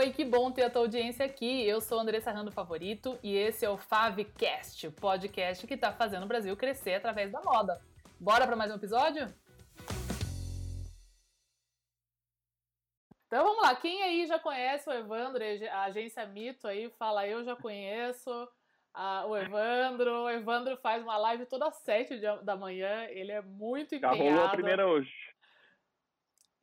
oi, que bom ter a tua audiência aqui. Eu sou Andressa Rando Favorito e esse é o Favcast, o podcast que está fazendo o Brasil crescer através da moda. Bora para mais um episódio? Então vamos lá, quem aí já conhece o Evandro, a agência Mito aí, fala eu já conheço a, o Evandro. O Evandro faz uma live toda às sete da manhã, ele é muito empenhado. Já rolou a primeira hoje.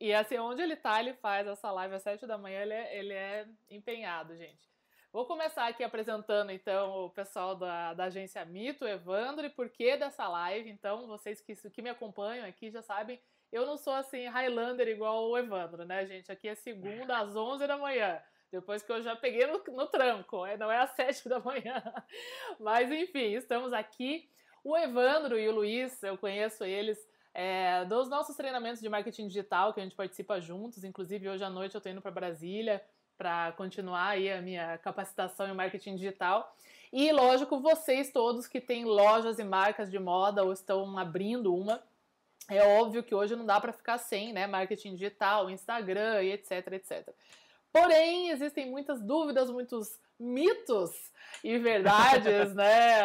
E assim, onde ele tá, ele faz essa live às sete da manhã, ele é, ele é empenhado, gente. Vou começar aqui apresentando, então, o pessoal da, da agência Mito, Evandro, e por que dessa live. Então, vocês que, que me acompanham aqui já sabem, eu não sou assim Highlander igual o Evandro, né, gente? Aqui é segunda às onze da manhã. Depois que eu já peguei no, no tranco, é, não é às sete da manhã. Mas enfim, estamos aqui. O Evandro e o Luiz, eu conheço eles é, dos nossos treinamentos de marketing digital que a gente participa juntos. Inclusive, hoje à noite eu estou indo para Brasília para continuar aí a minha capacitação em marketing digital. E, lógico, vocês todos que têm lojas e marcas de moda ou estão abrindo uma, é óbvio que hoje não dá para ficar sem, né? Marketing digital, Instagram e etc, etc. Porém, existem muitas dúvidas, muitos mitos e verdades, né,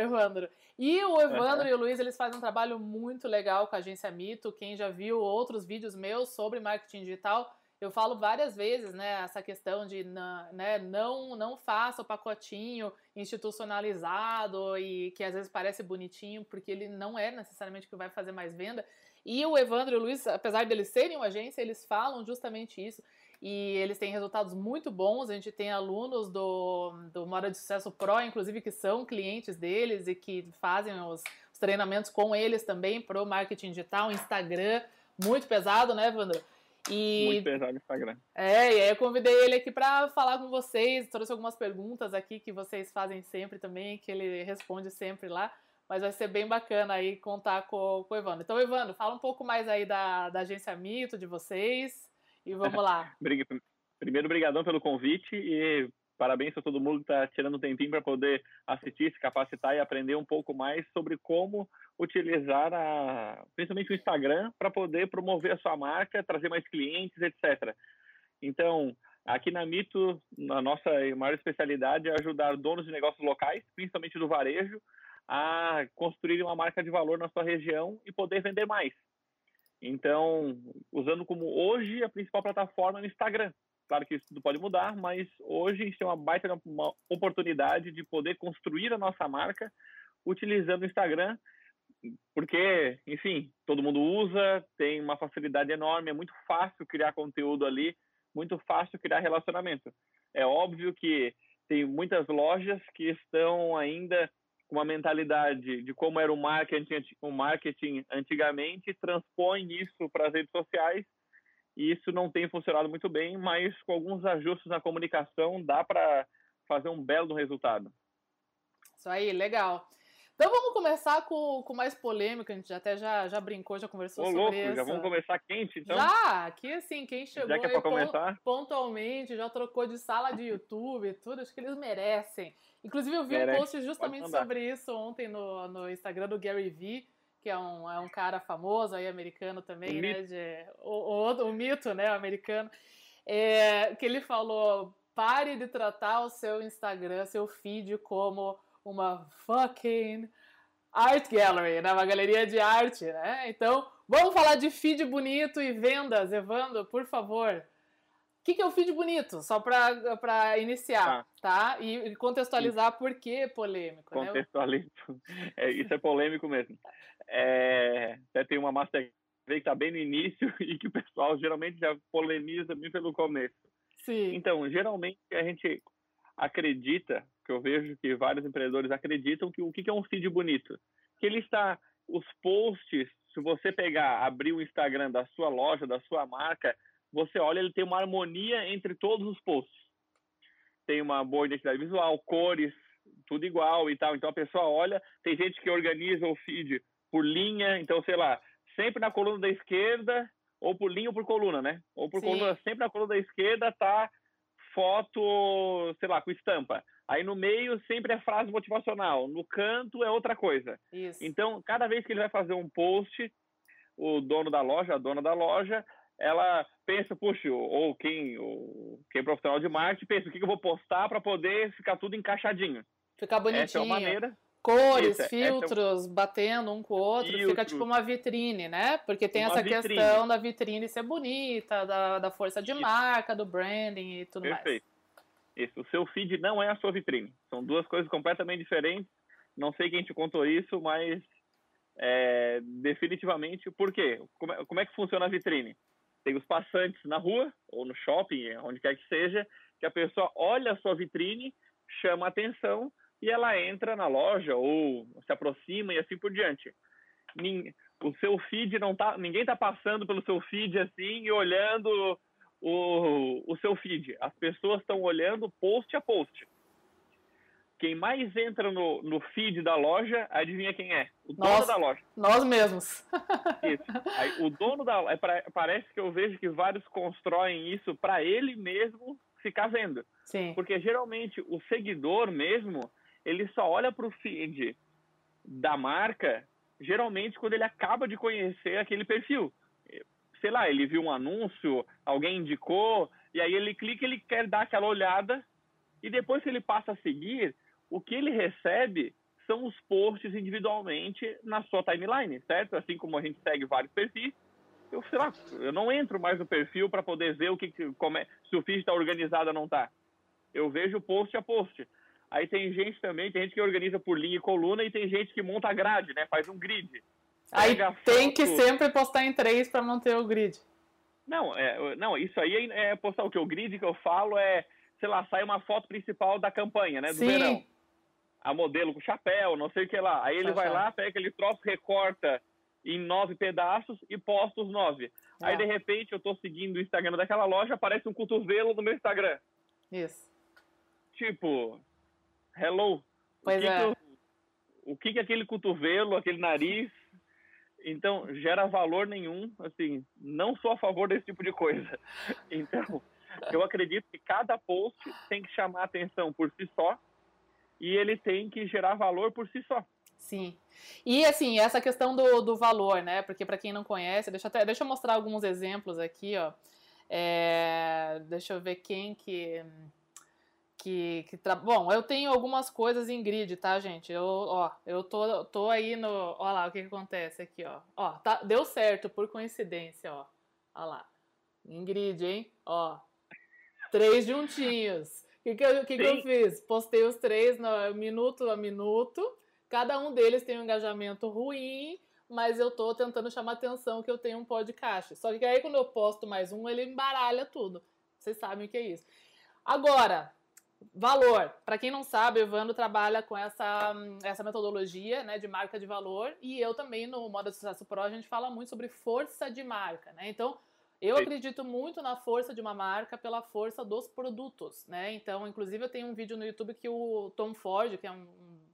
Evandro? E o Evandro e o Luiz, eles fazem um trabalho muito legal com a agência Mito. Quem já viu outros vídeos meus sobre marketing digital, eu falo várias vezes, né, essa questão de né, não, não faça o pacotinho institucionalizado e que às vezes parece bonitinho, porque ele não é necessariamente o que vai fazer mais venda. E o Evandro e o Luiz, apesar deles serem uma agência, eles falam justamente isso e eles têm resultados muito bons. A gente tem alunos do, do Moda de Sucesso Pro, inclusive, que são clientes deles e que fazem os, os treinamentos com eles também para o marketing digital, Instagram, muito pesado, né, Evandro? E, muito pesado no Instagram. É, e aí eu convidei ele aqui para falar com vocês, trouxe algumas perguntas aqui que vocês fazem sempre também, que ele responde sempre lá. Mas vai ser bem bacana aí contar com, com o Evandro. Então, Evandro, fala um pouco mais aí da, da agência Mito, de vocês. E vamos lá. Primeiro, obrigadão pelo convite e parabéns a todo mundo que está tirando um tempinho para poder assistir, se capacitar e aprender um pouco mais sobre como utilizar a, principalmente o Instagram para poder promover a sua marca, trazer mais clientes, etc. Então, aqui na Mito, a nossa maior especialidade é ajudar donos de negócios locais, principalmente do varejo, a construir uma marca de valor na sua região e poder vender mais. Então, usando como hoje a principal plataforma no Instagram. Claro que isso tudo pode mudar, mas hoje a gente tem uma baita uma oportunidade de poder construir a nossa marca utilizando o Instagram, porque, enfim, todo mundo usa, tem uma facilidade enorme, é muito fácil criar conteúdo ali, muito fácil criar relacionamento. É óbvio que tem muitas lojas que estão ainda uma mentalidade de como era o marketing, o marketing antigamente, transpõe isso para as redes sociais e isso não tem funcionado muito bem, mas com alguns ajustes na comunicação dá para fazer um belo resultado. Isso aí, legal. Então vamos começar com, com mais polêmica, a gente até já, já brincou, já conversou Ô, sobre louco, isso. Já vamos começar quente, então? Já, aqui assim, quem chegou já que é pontualmente, já trocou de sala de YouTube e tudo, acho que eles merecem. Inclusive eu vi Merece. um post justamente sobre isso ontem no, no Instagram do Gary Vee, que é um, é um cara famoso aí, americano também, o né? De, o, o, o, mito, né, americano, é, que ele falou, pare de tratar o seu Instagram, seu feed como uma fucking art gallery, né? Uma galeria de arte, né? Então, vamos falar de feed bonito e vendas, Evandro, por favor. O que, que é o feed bonito? Só para iniciar, ah. tá? E contextualizar Sim. por que polêmico. Né? Contextualizo. Né? É, isso é polêmico mesmo. É, até tem uma master que está bem no início e que o pessoal geralmente já polemiza bem pelo começo. Sim. Então, geralmente a gente acredita que eu vejo que vários empreendedores acreditam que o que é um feed bonito? Que ele está, os posts, se você pegar, abrir o Instagram da sua loja, da sua marca, você olha, ele tem uma harmonia entre todos os posts. Tem uma boa identidade visual, cores, tudo igual e tal. Então a pessoa olha, tem gente que organiza o feed por linha, então sei lá, sempre na coluna da esquerda, ou por linha ou por coluna, né? Ou por Sim. coluna, sempre na coluna da esquerda tá foto, sei lá, com estampa. Aí no meio sempre é frase motivacional, no canto é outra coisa. Isso. Então, cada vez que ele vai fazer um post, o dono da loja, a dona da loja, ela pensa, puxa, ou quem, ou quem é profissional de marketing pensa, o que eu vou postar para poder ficar tudo encaixadinho. Ficar bonitinho. Essa é uma maneira. Cores, Isso, filtros, é... batendo um com o outro, Filtro. fica tipo uma vitrine, né? Porque tem uma essa vitrine. questão da vitrine ser bonita, da, da força de Isso. marca, do branding e tudo Perfeito. mais. Isso, o seu feed não é a sua vitrine. São duas coisas completamente diferentes. Não sei quem te contou isso, mas é, definitivamente. Por quê? Como é, como é que funciona a vitrine? Tem os passantes na rua, ou no shopping, onde quer que seja, que a pessoa olha a sua vitrine, chama atenção e ela entra na loja ou se aproxima e assim por diante. O seu feed não tá, ninguém está passando pelo seu feed assim e olhando o, o seu feed. As pessoas estão olhando post a post. Quem mais entra no, no feed da loja, adivinha quem é? O dono nós, da loja. Nós mesmos. Isso. Aí, o dono da é, parece que eu vejo que vários constroem isso para ele mesmo ficar vendo. Sim. Porque geralmente o seguidor mesmo, ele só olha para o feed da marca, geralmente quando ele acaba de conhecer aquele perfil. Sei lá, ele viu um anúncio, alguém indicou, e aí ele clica, ele quer dar aquela olhada, e depois que ele passa a seguir, o que ele recebe são os posts individualmente na sua timeline, certo? Assim como a gente segue vários perfis, eu sei lá, eu não entro mais no perfil para poder ver o que, como é, se o feed está organizado ou não está. Eu vejo post a post. Aí tem gente também, tem gente que organiza por linha e coluna e tem gente que monta a grade, né? Faz um grid. Aí tem foto... que sempre postar em três para manter o grid. Não, é, não, isso aí é, é postar o que o grid que eu falo é, sei lá, sai uma foto principal da campanha, né, do Sim. verão. A modelo com chapéu, não sei o que lá. Aí ele vai lá, pega aquele troço, recorta em nove pedaços e posta os nove. Ah. Aí de repente eu tô seguindo o Instagram daquela loja, aparece um cotovelo no meu Instagram. Isso. Tipo, hello. Pois o que é. Que eu, o que, que aquele cotovelo, aquele nariz. Então, gera valor nenhum. Assim, não sou a favor desse tipo de coisa. Então, eu acredito que cada post tem que chamar atenção por si só e ele tem que gerar valor por si só. Sim. E assim, essa questão do, do valor, né? Porque para quem não conhece, deixa, até, deixa eu mostrar alguns exemplos aqui, ó. É, deixa eu ver quem que que, que tra... bom, eu tenho algumas coisas em grid, tá, gente? Eu, ó, eu tô, tô aí no, ó lá o que, que acontece aqui, ó. Ó, tá, deu certo por coincidência, ó. Ó lá. Em grid, hein? Ó. Três juntinhos. O que, que, eu, que, que eu fiz? Postei os três no minuto a minuto. Cada um deles tem um engajamento ruim, mas eu tô tentando chamar atenção que eu tenho um podcast. Só que aí quando eu posto mais um, ele embaralha tudo. Vocês sabem o que é isso. Agora, Valor. Para quem não sabe, o Evandro trabalha com essa, essa metodologia né, de marca de valor e eu também no Moda de Sucesso Pro a gente fala muito sobre força de marca. Né? Então, eu acredito muito na força de uma marca pela força dos produtos. Né? Então, inclusive, eu tenho um vídeo no YouTube que o Tom Ford, que é um,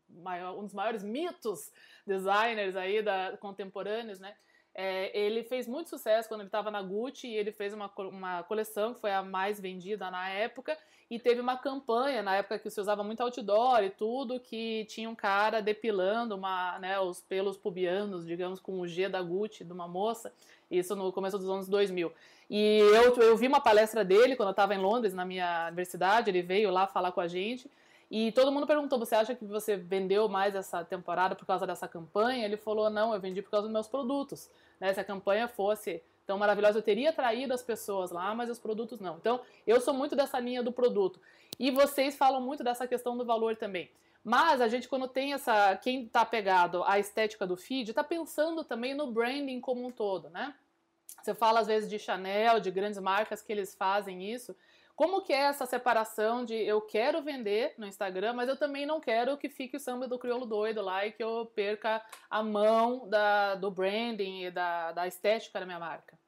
maior, um dos maiores mitos designers aí da, contemporâneos, né? É, ele fez muito sucesso quando ele estava na Gucci e ele fez uma, uma coleção que foi a mais vendida na época. E teve uma campanha na época que se usava muito outdoor e tudo, que tinha um cara depilando uma, né, os pelos pubianos, digamos, com o G da Gucci, de uma moça, isso no começo dos anos 2000. E eu, eu vi uma palestra dele quando eu estava em Londres, na minha universidade, ele veio lá falar com a gente, e todo mundo perguntou: você acha que você vendeu mais essa temporada por causa dessa campanha? Ele falou: não, eu vendi por causa dos meus produtos. Né? Se a campanha fosse tão maravilhosa, eu teria atraído as pessoas lá, mas os produtos não. Então, eu sou muito dessa linha do produto. E vocês falam muito dessa questão do valor também. Mas a gente, quando tem essa. Quem está pegado à estética do feed, está pensando também no branding como um todo, né? Você fala às vezes de Chanel, de grandes marcas que eles fazem isso. Como que é essa separação de eu quero vender no Instagram, mas eu também não quero que fique o samba do crioulo doido lá e que eu perca a mão da, do branding e da, da estética da minha marca?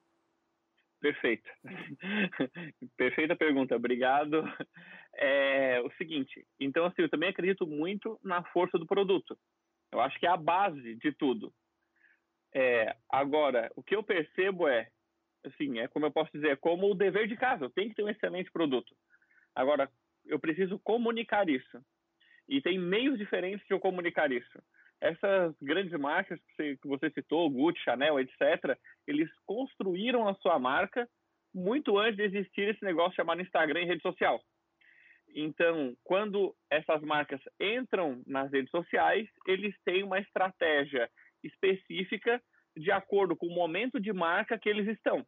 Perfeito. Perfeita pergunta, obrigado. É o seguinte, então assim, eu também acredito muito na força do produto. Eu acho que é a base de tudo. É, agora, o que eu percebo é, assim, é como eu posso dizer, como o dever de casa. Eu tenho que ter um excelente produto. Agora, eu preciso comunicar isso. E tem meios diferentes de eu comunicar isso. Essas grandes marcas que você, que você citou, Gucci, Chanel, etc., eles construíram a sua marca muito antes de existir esse negócio chamado Instagram e rede social. Então, quando essas marcas entram nas redes sociais, eles têm uma estratégia específica de acordo com o momento de marca que eles estão.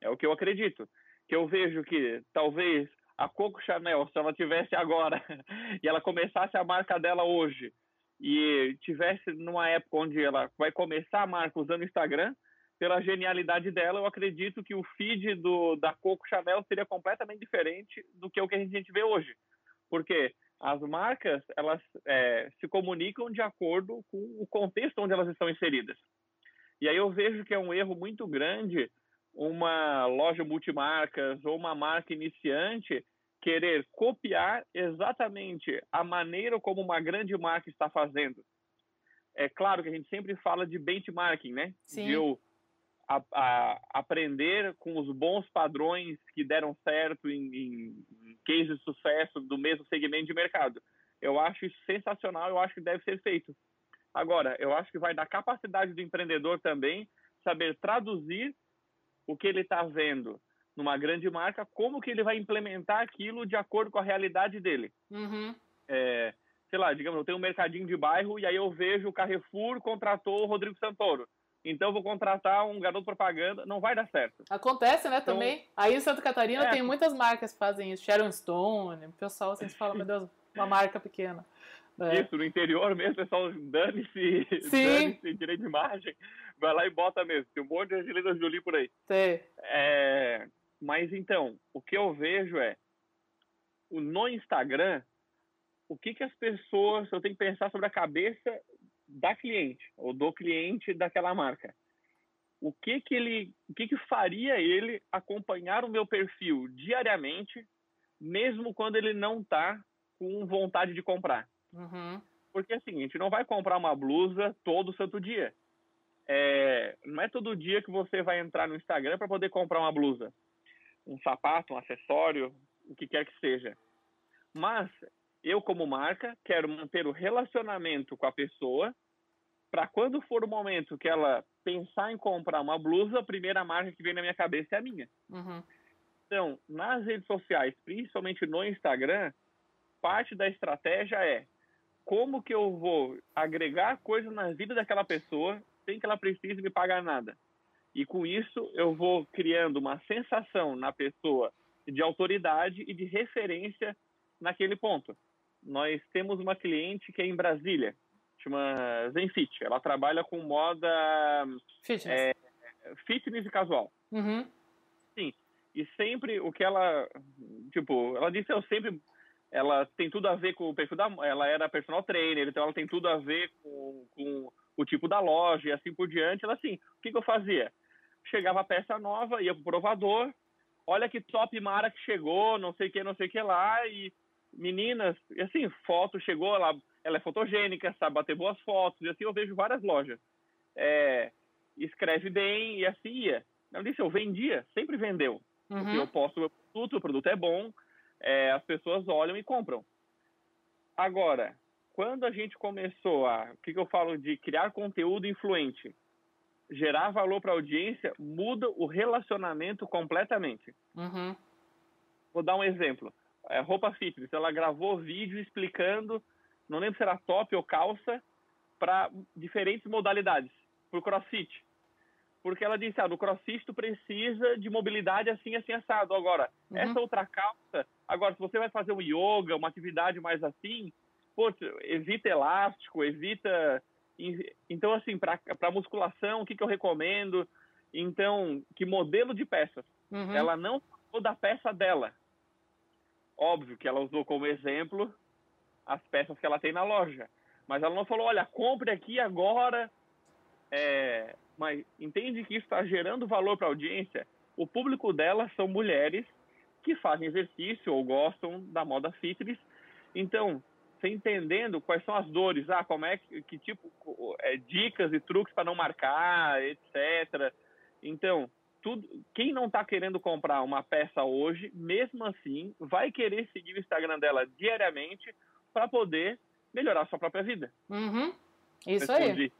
É o que eu acredito. Que eu vejo que talvez a Coco Chanel, se ela tivesse agora e ela começasse a marca dela hoje e tivesse numa época onde ela vai começar a marca usando o Instagram, pela genialidade dela, eu acredito que o feed do, da Coco Chanel seria completamente diferente do que o que a gente vê hoje. Porque as marcas, elas é, se comunicam de acordo com o contexto onde elas estão inseridas. E aí eu vejo que é um erro muito grande uma loja multimarcas ou uma marca iniciante querer copiar exatamente a maneira como uma grande marca está fazendo. É claro que a gente sempre fala de benchmarking, né? Sim. De eu a, a aprender com os bons padrões que deram certo em, em, em cases de sucesso do mesmo segmento de mercado. Eu acho isso sensacional, eu acho que deve ser feito. Agora, eu acho que vai da capacidade do empreendedor também saber traduzir o que ele está vendo numa grande marca, como que ele vai implementar aquilo de acordo com a realidade dele. Uhum. É, sei lá, digamos, eu tenho um mercadinho de bairro e aí eu vejo o Carrefour contratou o Rodrigo Santoro então vou contratar um garoto propaganda, não vai dar certo. Acontece, né, então, também. Aí em Santa Catarina é. tem muitas marcas que fazem isso. Sharon Stone, o pessoal vocês falam, meu Deus, uma marca pequena. É. Isso, no interior mesmo, o pessoal dane-se dane direito de imagem, vai lá e bota mesmo. Tem um monte de Angelina Jolie por aí. Tem. É, mas então, o que eu vejo é, no Instagram, o que, que as pessoas, eu tenho que pensar sobre a cabeça da cliente ou do cliente daquela marca. O que que ele, o que que faria ele acompanhar o meu perfil diariamente, mesmo quando ele não está com vontade de comprar? Uhum. Porque assim, a gente não vai comprar uma blusa todo santo dia. É, não é todo dia que você vai entrar no Instagram para poder comprar uma blusa, um sapato, um acessório, o que quer que seja. Mas eu, como marca, quero manter o relacionamento com a pessoa para quando for o momento que ela pensar em comprar uma blusa, a primeira marca que vem na minha cabeça é a minha. Uhum. Então, nas redes sociais, principalmente no Instagram, parte da estratégia é como que eu vou agregar coisas na vida daquela pessoa sem que ela precise me pagar nada. E com isso, eu vou criando uma sensação na pessoa de autoridade e de referência naquele ponto nós temos uma cliente que é em Brasília, chama Zenfit. Ela trabalha com moda fitness, é, fitness e casual. Uhum. Sim. E sempre o que ela, tipo, ela disse eu sempre, ela tem tudo a ver com o perfil da, ela era personal trainer, então ela tem tudo a ver com, com o tipo da loja e assim por diante. Ela assim, o que, que eu fazia? Chegava a peça nova, ia pro provador, olha que top mara que chegou, não sei o que, não sei o que lá, e meninas, e assim, foto chegou, ela, ela é fotogênica, sabe bater boas fotos, e assim eu vejo várias lojas. É, escreve bem e assim ia. Ela disse, eu vendia, sempre vendeu. Uhum. Porque eu posto o meu produto, o produto é bom, é, as pessoas olham e compram. Agora, quando a gente começou a, o que, que eu falo de criar conteúdo influente, gerar valor para a audiência, muda o relacionamento completamente. Uhum. Vou dar um exemplo é, roupa fitness. Ela gravou vídeo explicando, não lembro se era top ou calça, para diferentes modalidades, para o crossfit. Porque ela disse, ah, no crossfit precisa de mobilidade assim, assim, assado. Agora, uhum. essa outra calça, agora, se você vai fazer um yoga, uma atividade mais assim, pô, evita elástico, evita... Então, assim, para musculação, o que, que eu recomendo? Então, que modelo de peças? Uhum. Ela não falou da peça dela, Óbvio que ela usou como exemplo as peças que ela tem na loja. Mas ela não falou, olha, compre aqui agora. É, mas entende que está gerando valor para a audiência? O público dela são mulheres que fazem exercício ou gostam da moda fitness. Então, você entendendo quais são as dores, ah, como é que, que tipo, é, dicas e truques para não marcar, etc. Então, tudo, quem não está querendo comprar uma peça hoje, mesmo assim, vai querer seguir o Instagram dela diariamente para poder melhorar a sua própria vida. Uhum. Isso Respondi. aí.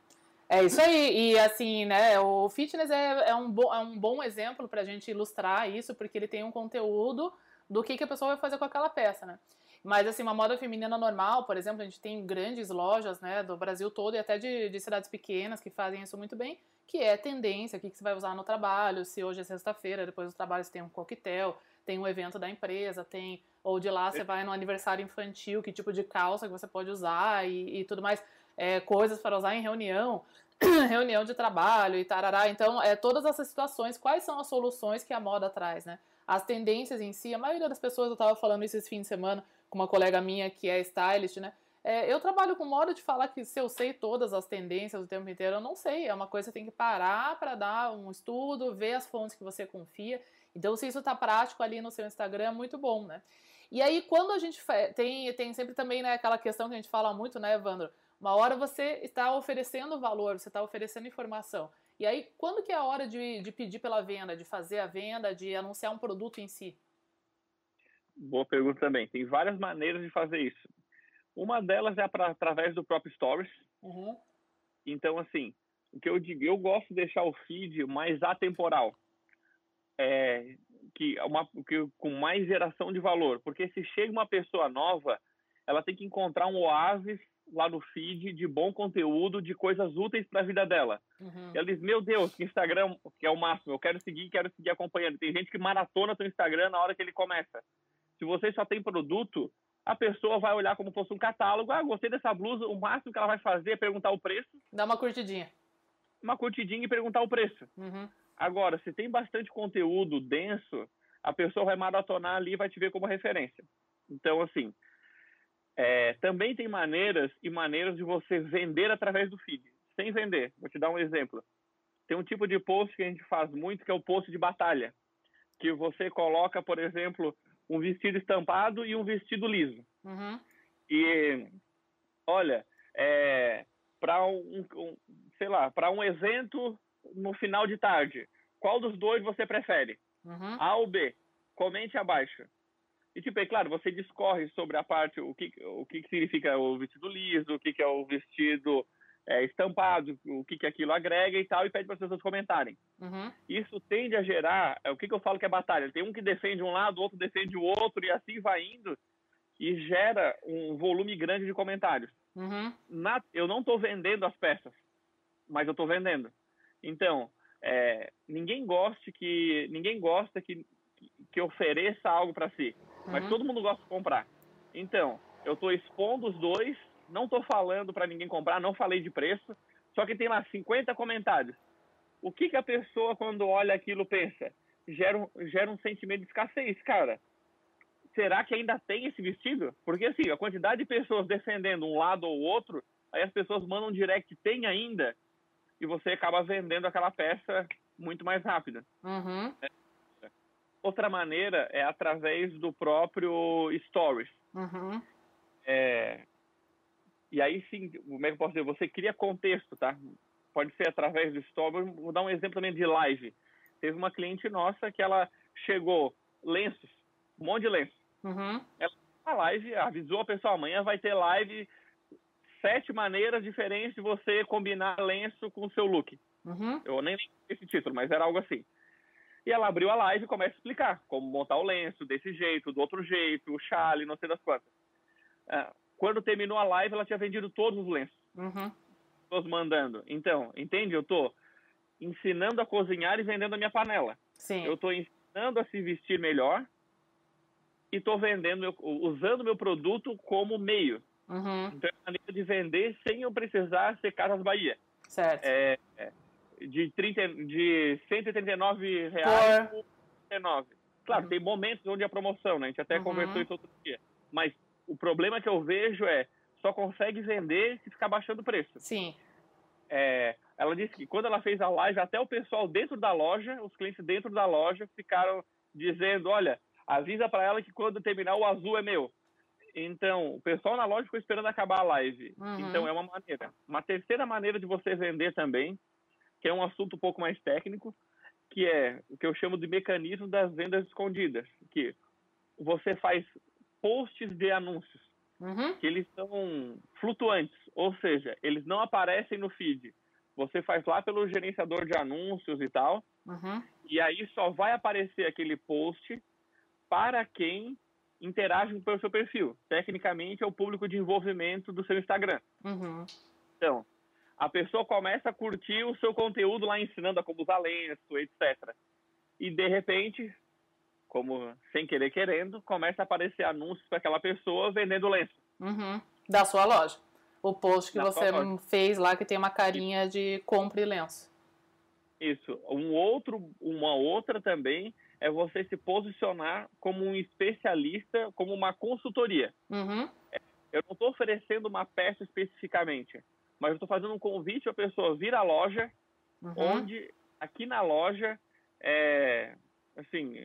É isso aí, e assim, né, o fitness é, é, um, bo, é um bom exemplo para a gente ilustrar isso, porque ele tem um conteúdo do que, que a pessoa vai fazer com aquela peça, né. Mas, assim, uma moda feminina normal, por exemplo, a gente tem grandes lojas, né, do Brasil todo e até de, de cidades pequenas que fazem isso muito bem, que é tendência, o que, que você vai usar no trabalho, se hoje é sexta-feira, depois do trabalho você tem um coquetel, tem um evento da empresa, tem ou de lá você vai no aniversário infantil, que tipo de calça que você pode usar e, e tudo mais é, coisas para usar em reunião, reunião de trabalho e tarará. Então, é, todas essas situações, quais são as soluções que a moda traz, né? As tendências em si, a maioria das pessoas, eu estava falando isso esse fim de semana com uma colega minha que é stylist, né? É, eu trabalho com moda de falar que se eu sei todas as tendências o tempo inteiro, eu não sei. É uma coisa que tem que parar para dar um estudo, ver as fontes que você confia. Então, se isso está prático ali no seu Instagram, é muito bom, né? E aí, quando a gente tem, tem sempre também né, aquela questão que a gente fala muito, né, Evandro? Uma hora você está oferecendo valor, você está oferecendo informação. E aí, quando que é a hora de, de pedir pela venda, de fazer a venda, de anunciar um produto em si? Boa pergunta também. Tem várias maneiras de fazer isso. Uma delas é pra, através do próprio Stories. Uhum. Então, assim, o que eu digo, eu gosto de deixar o feed mais atemporal. É, que, uma, que, com mais geração de valor. Porque se chega uma pessoa nova, ela tem que encontrar um oásis lá no feed de bom conteúdo, de coisas úteis para a vida dela. Uhum. Ela diz: Meu Deus, que Instagram que é o máximo, eu quero seguir, quero seguir acompanhando. Tem gente que maratona seu Instagram na hora que ele começa. Se você só tem produto, a pessoa vai olhar como fosse um catálogo. Ah, gostei dessa blusa. O máximo que ela vai fazer é perguntar o preço. Dá uma curtidinha. Uma curtidinha e perguntar o preço. Uhum. Agora, se tem bastante conteúdo denso, a pessoa vai maratonar ali e vai te ver como referência. Então, assim, é, também tem maneiras e maneiras de você vender através do feed, sem vender. Vou te dar um exemplo. Tem um tipo de post que a gente faz muito, que é o post de batalha, que você coloca, por exemplo, um vestido estampado e um vestido liso. Uhum. E, olha, é, para um, um, sei lá, para um evento no final de tarde, qual dos dois você prefere? Uhum. A ou B? Comente abaixo. E, tipo, é claro, você discorre sobre a parte, o que, o que significa o vestido liso, o que, que é o vestido é, estampado, o que, que aquilo agrega e tal, e pede para as pessoas comentarem. Uhum. Isso tende a gerar, é, o que, que eu falo que é batalha? Tem um que defende um lado, outro defende o outro, e assim vai indo, e gera um volume grande de comentários. Uhum. Na, eu não estou vendendo as peças, mas eu estou vendendo. Então, é, ninguém gosta que ninguém gosta que, que ofereça algo para si mas uhum. todo mundo gosta de comprar. Então, eu estou expondo os dois, não estou falando para ninguém comprar, não falei de preço, só que tem lá 50 comentários. O que, que a pessoa, quando olha aquilo, pensa? Gera um, gera um sentimento de escassez, cara. Será que ainda tem esse vestido? Porque, assim, a quantidade de pessoas defendendo um lado ou outro, aí as pessoas mandam direct, tem ainda, e você acaba vendendo aquela peça muito mais rápida. Uhum. É. Outra maneira é através do próprio Stories. Uhum. É, e aí sim, como é que eu posso dizer? Você cria contexto, tá? Pode ser através do Stories. Vou dar um exemplo também de live. Teve uma cliente nossa que ela chegou, lenços, um monte de lenços. Uhum. Ela, a live avisou a pessoa, amanhã vai ter live sete maneiras diferentes de você combinar lenço com o seu look. Uhum. Eu nem lembro esse título, mas era algo assim. E ela abriu a live e começa a explicar como montar o lenço desse jeito, do outro jeito, o chale, não sei das quantas. É, quando terminou a live, ela tinha vendido todos os lenços. Uhum. Todos mandando. Então, entende? Eu tô ensinando a cozinhar e vendendo a minha panela. Sim. Eu tô ensinando a se vestir melhor e tô vendendo, meu, usando meu produto como meio. Uhum. Então, é maneira de vender sem eu precisar ser Casas Bahia. Certo. É, é, de, 30, de 139 reais por 39. Claro, uhum. tem momentos onde a promoção, né? A gente até uhum. conversou isso outro dia. Mas o problema que eu vejo é só consegue vender se ficar baixando o preço. Sim. É, ela disse que quando ela fez a live, até o pessoal dentro da loja, os clientes dentro da loja, ficaram dizendo: olha, avisa para ela que quando terminar o azul é meu. Então, o pessoal na loja ficou esperando acabar a live. Uhum. Então, é uma maneira. Uma terceira maneira de você vender também que é um assunto um pouco mais técnico, que é o que eu chamo de mecanismo das vendas escondidas, que você faz posts de anúncios. uhum. que eles são flutuantes, ou seja, eles não aparecem no feed. Você faz lá pelo gerenciador de anúncios e tal, uhum. e aí só vai aparecer aquele post para quem interage pelo seu perfil. Tecnicamente, é o público de envolvimento do seu Instagram. Uhum. Então, a pessoa começa a curtir o seu conteúdo lá ensinando a como usar lenço, etc. E de repente, como sem querer querendo, começa a aparecer anúncios para aquela pessoa vendendo lenço. Uhum. Da sua loja. O post que Da você fez lá que tem uma carinha de compre lenço. Isso. Um outro, uma outra também é você se posicionar como um especialista, como uma consultoria. Uhum. Eu não estou oferecendo uma peça especificamente, mas eu estou fazendo um convite à pessoa vir à loja, Uhum. onde aqui na loja, é, assim,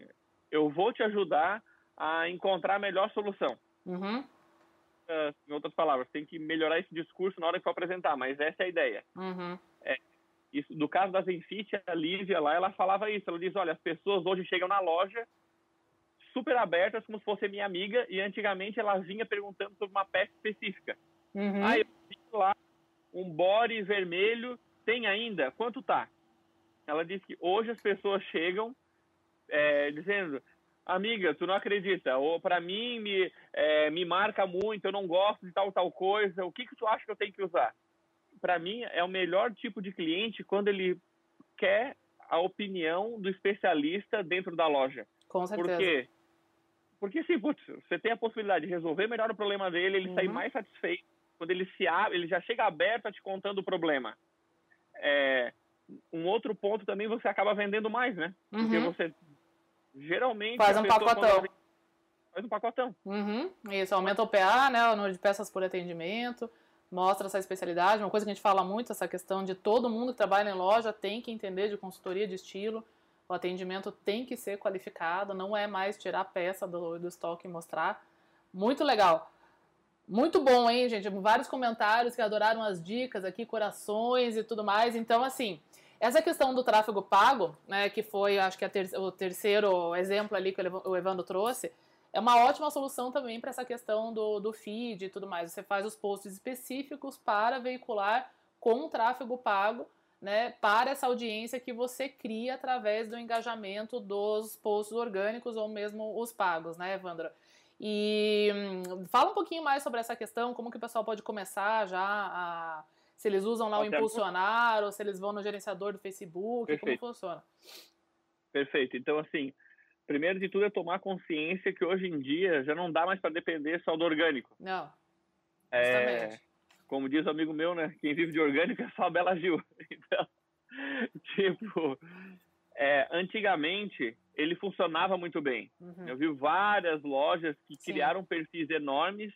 eu vou te ajudar a encontrar a melhor solução. Uhum. Ah, Em outras palavras, tem que melhorar esse discurso na hora que for apresentar, mas essa é a ideia. Uhum. Isso, do caso da Zenfit, a Lívia lá, ela falava isso. Ela diz, olha, as pessoas hoje chegam na loja super abertas, como se fosse minha amiga, e antigamente ela vinha perguntando sobre uma peça específica. Uhum. Ah, eu vi lá um body vermelho, tem ainda? Quanto tá? Ela disse que hoje as pessoas chegam é, dizendo, amiga, tu não acredita, ou para mim me, é, me marca muito, eu não gosto de tal tal coisa, o que que tu acha que eu tenho que usar? Para mim é o melhor tipo de cliente quando ele quer a opinião do especialista dentro da loja. Com certeza. Por quê? Porque assim, putz, você tem a possibilidade de resolver melhor o problema dele, ele Uhum. sair mais satisfeito. Quando ele se abre, ele já chega aberto a te contando o problema. É, um outro ponto também, você acaba vendendo mais, né? Porque Uhum. você geralmente Faz um pacotão. faz um pacotão. Uhum. Isso, aumenta o PA, né? O número de peças por atendimento, mostra essa especialidade. Uma coisa que a gente fala muito, essa questão de todo mundo que trabalha em loja tem que entender de consultoria de estilo. O atendimento tem que ser qualificado, não é mais tirar a peça do, do estoque e mostrar. Muito legal. Muito bom, hein, gente? Vários comentários que adoraram as dicas aqui, corações e tudo mais. Então, assim, essa questão do tráfego pago, né, que foi, acho que a ter- o terceiro exemplo ali que o Evandro trouxe, é uma ótima solução também para essa questão do, do feed e tudo mais. Você faz os posts específicos para veicular com tráfego pago, né, para essa audiência que você cria através do engajamento dos posts orgânicos ou mesmo os pagos, né, Evandro? E hum, fala um pouquinho mais sobre essa questão, como que o pessoal pode começar já a. Se eles usam lá o Até- impulsionar ou se eles vão no gerenciador do Facebook, Perfeito. como funciona? Perfeito. Então, assim, primeiro de tudo é tomar consciência que hoje em dia já não dá mais para depender só do orgânico. Não, É, como diz o amigo meu, né? Quem vive de orgânico é só a Bela Gil. Então, tipo, é, antigamente ele funcionava muito bem. Uhum. Eu vi várias lojas que Sim. criaram perfis enormes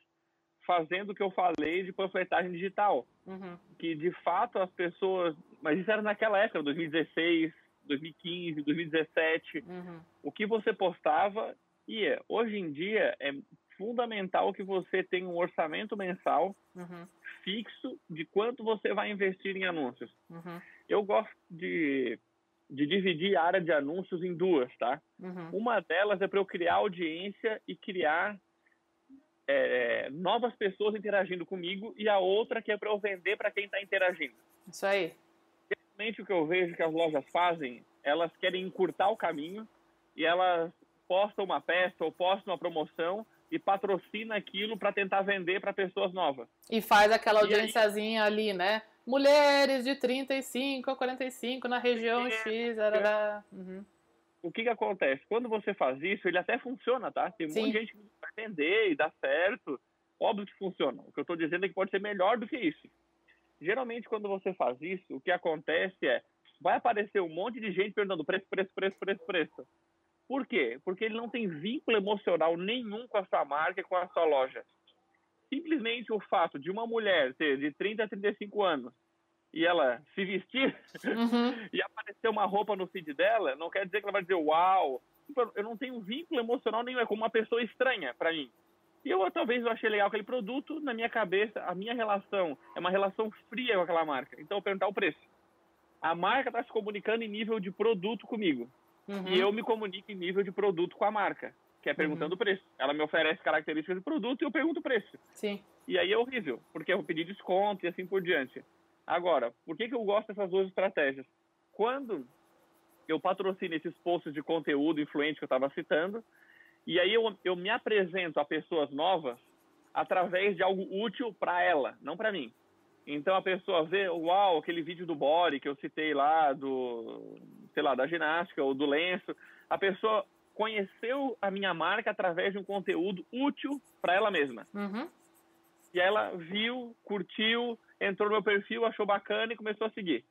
fazendo o que eu falei de panfletagem digital. Uhum. Que de fato as pessoas. Mas isso era naquela época, 2016, 2015, 2017 Uhum. o que você postava ia. Hoje em dia é fundamental que você tenha um orçamento mensal Uhum. fixo de quanto você vai investir em anúncios. Uhum. Eu gosto de, de dividir a área de anúncios em duas, tá? Uhum. Uma delas é para eu criar audiência e criar é, novas pessoas interagindo comigo e a outra que é para eu vender para quem está interagindo. Isso aí. Geralmente o que eu vejo que as lojas fazem, elas querem encurtar o caminho e elas postam uma peça ou postam uma promoção e patrocina aquilo para tentar vender para pessoas novas. E faz aquela E aí? audiênciazinha ali, né? Mulheres de 35 a 45 na região É, X. Arará. Uhum. O que que acontece? Quando você faz isso, ele até funciona, tá? Tem um Sim. de gente que vai vender e dá certo. Óbvio que funciona. O que eu estou dizendo é que pode ser melhor do que isso. Geralmente, quando você faz isso, o que acontece é vai aparecer um monte de gente perguntando preço, preço, preço, preço, preço. Por quê? Porque ele não tem vínculo emocional nenhum com a sua marca e com a sua loja. Simplesmente o fato de uma mulher ter de 30 a 35 anos e ela se vestir Uhum. e aparecer uma roupa no feed dela, não quer dizer que ela vai dizer uau. Tipo, Eu não tenho vínculo emocional nenhum, é como uma pessoa estranha para mim. E eu talvez eu achei legal aquele produto, na minha cabeça, a minha relação é uma relação fria com aquela marca. Então eu perguntar o preço. A marca está se comunicando em nível de produto comigo Uhum. e eu me comunico em nível de produto com a marca. Que é perguntando o preço. Ela me oferece características do produto e eu pergunto o preço. Sim. E aí é horrível, porque eu vou pedir desconto e assim por diante. Agora, por que, que eu gosto dessas duas estratégias? Quando eu patrocino esses posts de conteúdo influente que eu estava citando, e aí eu, eu me apresento a pessoas novas através de algo útil para ela, não para mim. Então a pessoa vê, uau, aquele vídeo do body que eu citei lá, do, sei lá, da ginástica ou do lenço. A pessoa conheceu a minha marca através de um conteúdo útil para ela mesma. Uhum. E ela viu, curtiu, entrou no meu perfil, achou bacana e começou a seguir.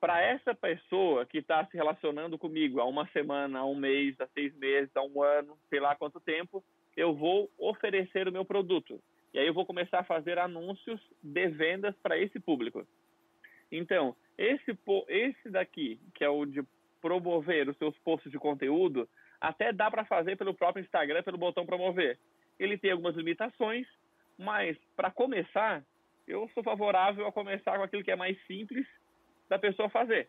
Para essa pessoa que está se relacionando comigo há uma semana, há um mês, há seis meses, há um ano, sei lá quanto tempo, eu vou oferecer o meu produto. E aí eu vou começar a fazer anúncios de vendas para esse público. Então, esse, esse daqui, que é o de promover os seus posts de conteúdo, até dá para fazer pelo próprio Instagram, pelo botão promover. Ele tem algumas limitações, mas para começar, eu sou favorável a começar com aquilo que é mais simples da pessoa fazer.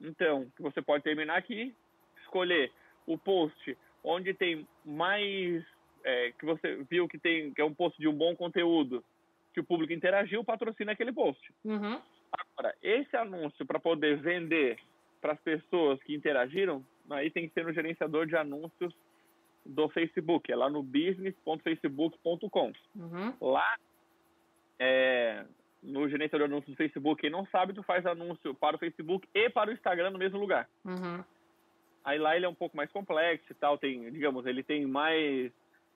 Então, você pode terminar aqui, escolher o post onde tem mais é, que você viu que tem que é um post de um bom conteúdo, que o público interagiu, patrocina aquele post. Uhum. Agora, esse anúncio para poder vender para as pessoas que interagiram, aí tem que ser no gerenciador de anúncios do Facebook, é lá no business.facebook.com. Uhum. Lá, é, no gerenciador de anúncios do Facebook, quem não sabe, tu faz anúncio para o Facebook e para o Instagram no mesmo lugar. Uhum. Aí lá ele é um pouco mais complexo e tal, tem, digamos, ele tem mais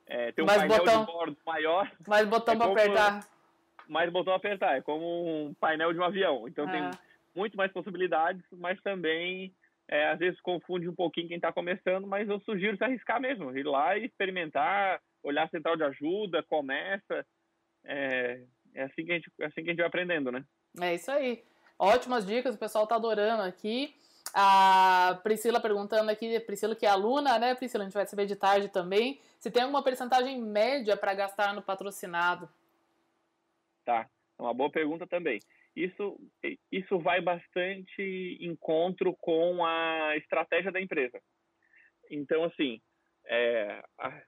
é, tem um mais painel botão, de bordo maior. Mais botão é para apertar. Mais botão apertar. É como um painel de um avião. Então Ah. tem muito mais possibilidades, mas também é, às vezes confunde um pouquinho quem está começando, mas eu sugiro se arriscar mesmo, ir lá e experimentar, olhar a central de ajuda, começa. É, é assim que a gente, é assim que a gente vai aprendendo, né? É isso aí. Ótimas dicas, o pessoal tá adorando aqui. A Priscila perguntando aqui, Priscila que é aluna, né, Priscila? A gente vai saber de tarde também. Se tem alguma porcentagem média para gastar no patrocinado? Tá, é uma boa pergunta também. Isso, isso vai bastante encontro com a estratégia da empresa. Então, assim, é,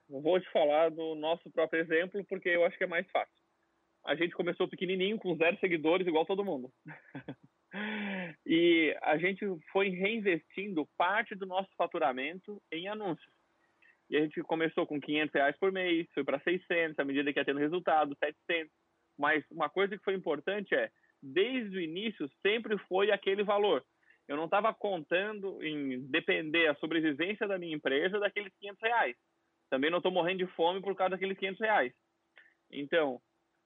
vou te falar do nosso próprio exemplo, porque eu acho que é mais fácil. A gente começou pequenininho, com zero seguidores, igual todo mundo. e a gente foi reinvestindo parte do nosso faturamento em anúncios. E a gente começou com 500 reais por mês, foi para 600, à medida que ia tendo resultado, 700. Mas uma coisa que foi importante é, desde o início, sempre foi aquele valor. Eu não estava contando em depender a sobrevivência da minha empresa daqueles 500 reais. Também não estou morrendo de fome por causa daqueles 500 reais. Então,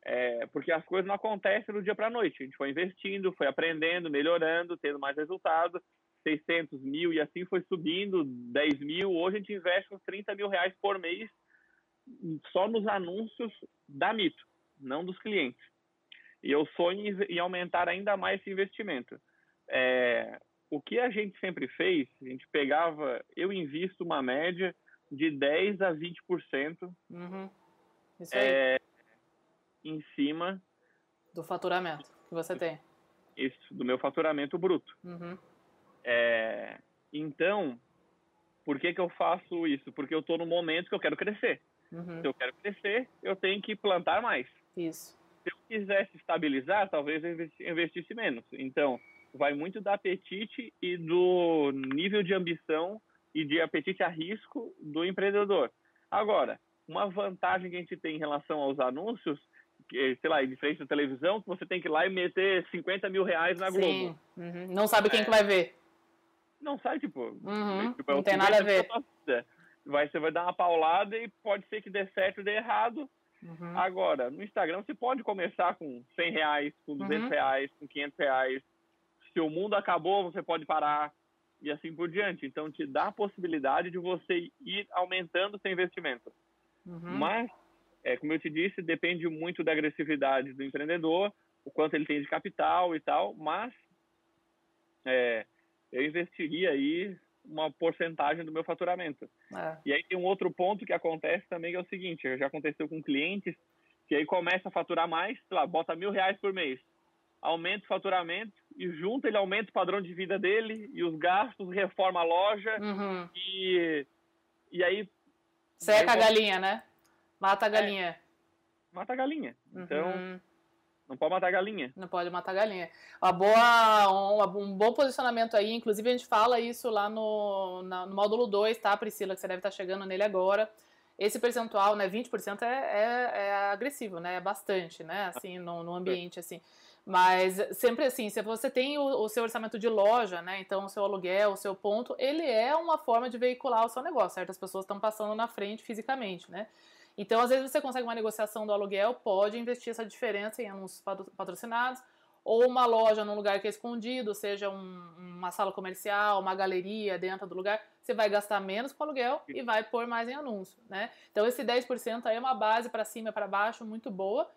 é, porque as coisas não acontecem do dia para a noite. A gente foi investindo, foi aprendendo, melhorando, tendo mais resultado. 600 mil e assim foi subindo, 10 mil. Hoje a gente investe uns 30 mil reais por mês só nos anúncios da Mito, não dos clientes. E eu sonho em aumentar ainda mais esse investimento. É, o que a gente sempre fez, a gente pegava, eu invisto uma média de 10 a 20% uhum. Isso aí. É, em cima do faturamento que você tem. Isso, do meu faturamento bruto. Uhum. É, então, por que, que eu faço isso? Porque eu estou no momento que eu quero crescer. Uhum. Se eu quero crescer, eu tenho que plantar mais. Isso. Se eu quisesse estabilizar, talvez eu investisse menos. Então, vai muito do apetite e do nível de ambição e de apetite a risco do empreendedor. Agora, uma vantagem que a gente tem em relação aos anúncios, que, sei lá, diferente da televisão, que você tem que ir lá e meter 50 mil reais na Sim. Globo. Uhum. Não sabe quem é. que vai ver. Não sabe, tipo, uhum. tipo não tem nada a ver. Vai, você vai dar uma paulada e pode ser que dê certo ou dê errado. Uhum. Agora, no Instagram, você pode começar com 100 reais, com 200 Uhum. reais, com 500 reais. Se o mundo acabou, você pode parar e assim por diante. Então, te dá a possibilidade de você ir aumentando seu investimento. Uhum. Mas, é, como eu te disse, depende muito da agressividade do empreendedor, o quanto ele tem de capital e tal, mas é, eu investiria aí uma porcentagem do meu faturamento. É. E aí tem um outro ponto que acontece também, que é o seguinte, já aconteceu com clientes, que aí começa a faturar mais, sei lá, bota mil reais por mês, aumenta o faturamento e junto ele aumenta o padrão de vida dele e os gastos, reforma a loja Uhum. e, e aí Seca a galinha, né? Mata a é. galinha. É, mata a galinha. Então, uhum. Não pode matar galinha. Não pode matar galinha. Uma boa, um, um, bom posicionamento aí. Inclusive, a gente fala isso lá no, na, no módulo 2, tá, Priscila? Que você deve estar chegando nele agora. Esse percentual, né, 20% é, é, é agressivo, né? É bastante, né? Assim, no, no ambiente, assim. Mas sempre assim, se você tem o, o, seu orçamento de loja, né? Então o seu aluguel, o seu ponto, ele é uma forma de veicular o seu negócio. Certas pessoas estão passando na frente fisicamente, né? Então, às vezes, você consegue uma negociação do aluguel, pode investir essa diferença em anúncios patrocinados, ou uma loja num lugar que é escondido, seja um, uma sala comercial, uma galeria dentro do lugar, você vai gastar menos com aluguel e vai pôr mais em anúncio, né? Então, esse 10% aí é uma base para cima e para baixo muito boa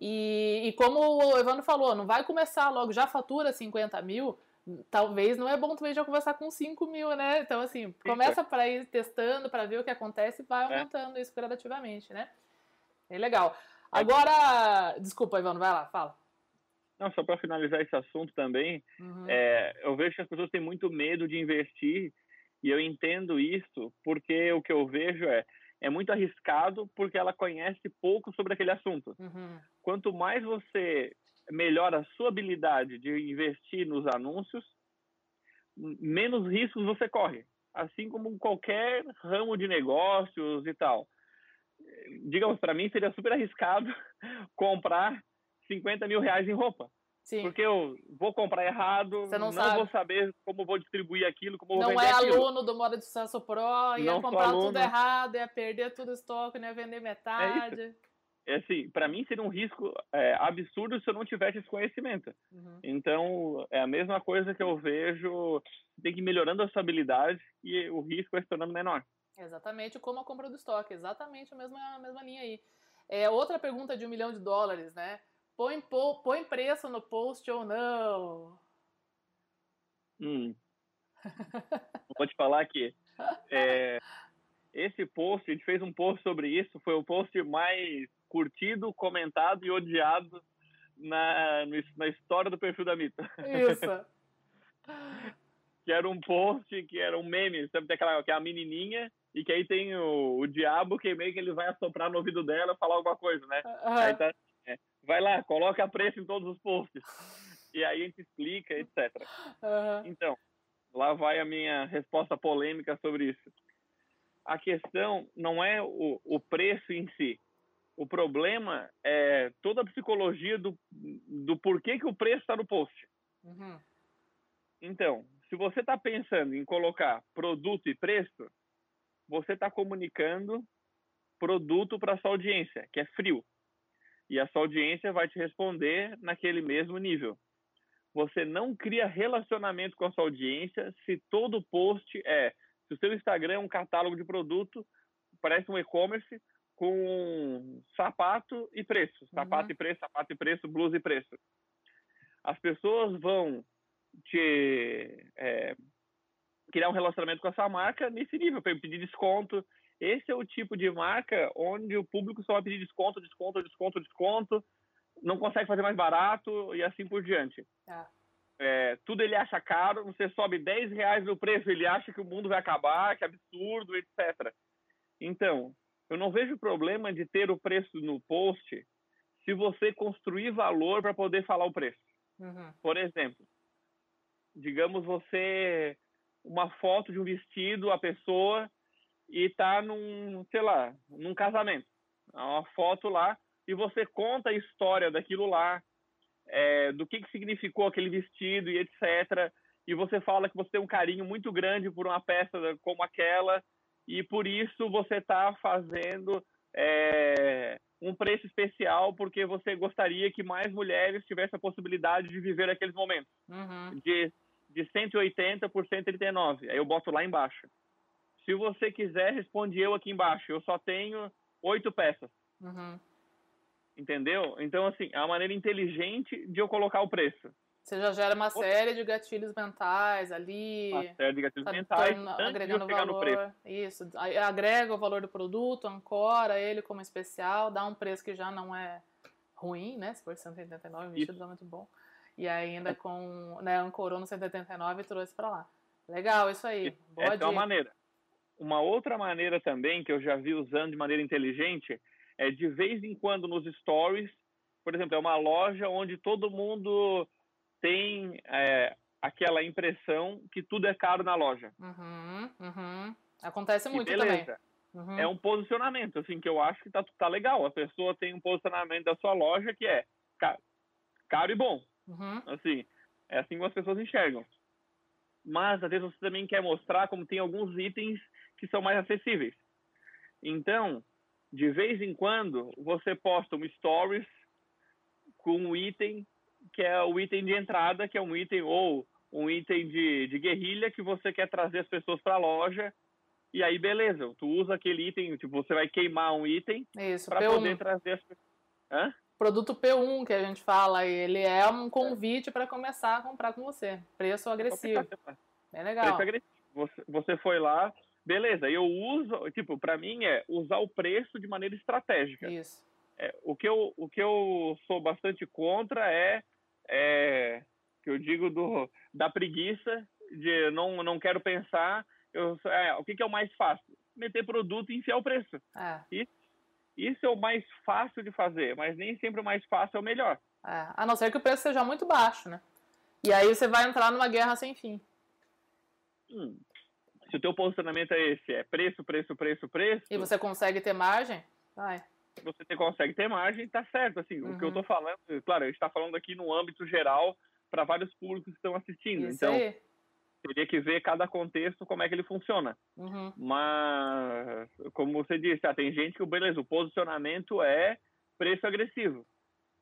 e, e, como o Evandro falou, não vai começar logo, já fatura 50 mil, talvez não é bom também já começar com 5 mil, né? Então, assim, começa para ir testando, para ver o que acontece e vai é. aumentando é. isso gradativamente, né? É legal. Agora, desculpa, Evandro, vai lá, fala. Não, só para finalizar esse assunto também, uhum. é, eu vejo que as pessoas têm muito medo de investir e eu entendo isso porque o que eu vejo é é muito arriscado porque ela conhece pouco sobre aquele assunto. Uhum. Quanto mais você melhora a sua habilidade de investir nos anúncios, menos riscos você corre. Assim como qualquer ramo de negócios e tal. Digamos, para mim seria super arriscado comprar 50 mil reais em roupa. Sim. Porque eu vou comprar errado, Você não, não vou saber como vou distribuir aquilo, como não vou vender é aquilo. aluno do Moda de Sucesso Pro, ia não comprar tudo errado, ia perder tudo o estoque, ia vender metade. É, é assim, para mim seria um risco é, absurdo se eu não tivesse esse conhecimento. Uhum. Então, é a mesma coisa que eu vejo, tem que ir melhorando a sua habilidade e o risco vai se tornando menor. Exatamente como a compra do estoque, exatamente a mesma, a mesma linha aí. É, outra pergunta de um milhão de dólares, né? Põe, põe preço no post ou não? Hum. Vou te falar que é, esse post, a gente fez um post sobre isso, foi o post mais curtido, comentado e odiado na, na história do perfil da Mita. Isso. que era um post, que era um meme, sabe, aquela, que é a menininha, e que aí tem o, o diabo que meio que ele vai assoprar no ouvido dela falar alguma coisa, né? Uhum. Aí tá, vai lá, coloca preço em todos os posts. E aí a gente explica, etc. Uhum. Então, lá vai a minha resposta polêmica sobre isso. A questão não é o, o preço em si. O problema é toda a psicologia do, do porquê que o preço está no post. Uhum. Então, se você está pensando em colocar produto e preço, você está comunicando produto para sua audiência, que é frio e a sua audiência vai te responder naquele mesmo nível. Você não cria relacionamento com a sua audiência se todo post é. Se o seu Instagram é um catálogo de produto, parece um e-commerce com sapato e preço. Sapato uhum. e preço, sapato e preço, blusa e preço. As pessoas vão te é, criar um relacionamento com essa marca nesse nível, para pedir desconto, esse é o tipo de marca onde o público só vai pedir desconto, desconto, desconto, desconto, não consegue fazer mais barato e assim por diante. É. É, tudo ele acha caro, você sobe 10 reais no preço, ele acha que o mundo vai acabar, que absurdo, etc. Então, eu não vejo problema de ter o preço no post se você construir valor para poder falar o preço. Uhum. Por exemplo, digamos você uma foto de um vestido, a pessoa e tá num, sei lá, num casamento. É uma foto lá e você conta a história daquilo lá, é, do que, que significou aquele vestido e etc. E você fala que você tem um carinho muito grande por uma peça como aquela e por isso você está fazendo é, um preço especial porque você gostaria que mais mulheres tivessem a possibilidade de viver aqueles momentos. Uhum. De, de 180 por 139. Aí eu boto lá embaixo. Se você quiser, responde eu aqui embaixo. Eu só tenho oito peças. Uhum. Entendeu? Então, assim, é uma maneira inteligente de eu colocar o preço. Você já gera uma série de gatilhos mentais ali. Uma série de gatilhos tá mentais. Torna, agregando valor. Isso. Agrega o valor do produto, ancora ele como especial, dá um preço que já não é ruim, né? Se for 189, o vestido é muito bom. E ainda com, né, ancorou no 189 e trouxe para lá. Legal, isso aí. Boa Essa dica. é uma maneira. uma outra maneira também que eu já vi usando de maneira inteligente é de vez em quando nos stories, por exemplo, é uma loja onde todo mundo tem é, aquela impressão que tudo é caro na loja. Uhum, uhum. Acontece muito também. Uhum. É um posicionamento, assim, que eu acho que tá, tá legal. A pessoa tem um posicionamento da sua loja que é caro, caro e bom. Uhum. Assim, é assim que as pessoas enxergam. Mas, às vezes, você também quer mostrar como tem alguns itens que são mais acessíveis. Então, de vez em quando, você posta um stories com um item que é o item de entrada, que é um item ou um item de, de guerrilha que você quer trazer as pessoas para a loja. E aí, beleza, tu usa aquele item, tipo, você vai queimar um item para poder trazer as pessoas. Hã? Produto P1 que a gente fala, ele é um convite para começar a comprar com você. Preço agressivo. É legal. Preço agressivo. Você, você foi lá, beleza, eu uso, tipo, para mim é usar o preço de maneira estratégica. Isso. É, o, que eu, o que eu sou bastante contra é, é que eu digo do, da preguiça, de não, não quero pensar, eu, é, o que, que é o mais fácil? Meter produto e enfiar o preço. É. E isso é o mais fácil de fazer, mas nem sempre o mais fácil é o melhor. É, a não ser que o preço seja muito baixo, né? E aí você vai entrar numa guerra sem fim. Hum. Se o teu posicionamento é esse, é preço, preço, preço, preço... E você consegue ter margem, vai. Você consegue ter margem, tá certo. Assim, uhum. O que eu tô uhum. falando, claro, a gente tá falando aqui no âmbito geral para vários públicos que estão assistindo. Isso então, aí teria que ver cada contexto como é que ele funciona. Uhum. Mas, como você disse, ah, tem gente que, beleza, o posicionamento é preço agressivo,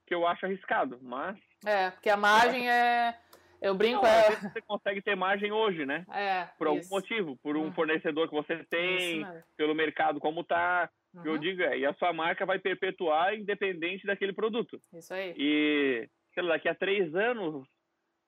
que eu acho arriscado, mas... É, porque a margem é... Eu brinco... Não, é... Você consegue ter margem hoje, né? É, Por algum isso. motivo, por um uhum. fornecedor que você tem, pelo mercado como tá. Uhum. Eu digo, é, e a sua marca vai perpetuar independente daquele produto. Isso aí. E, sei lá, daqui a três anos,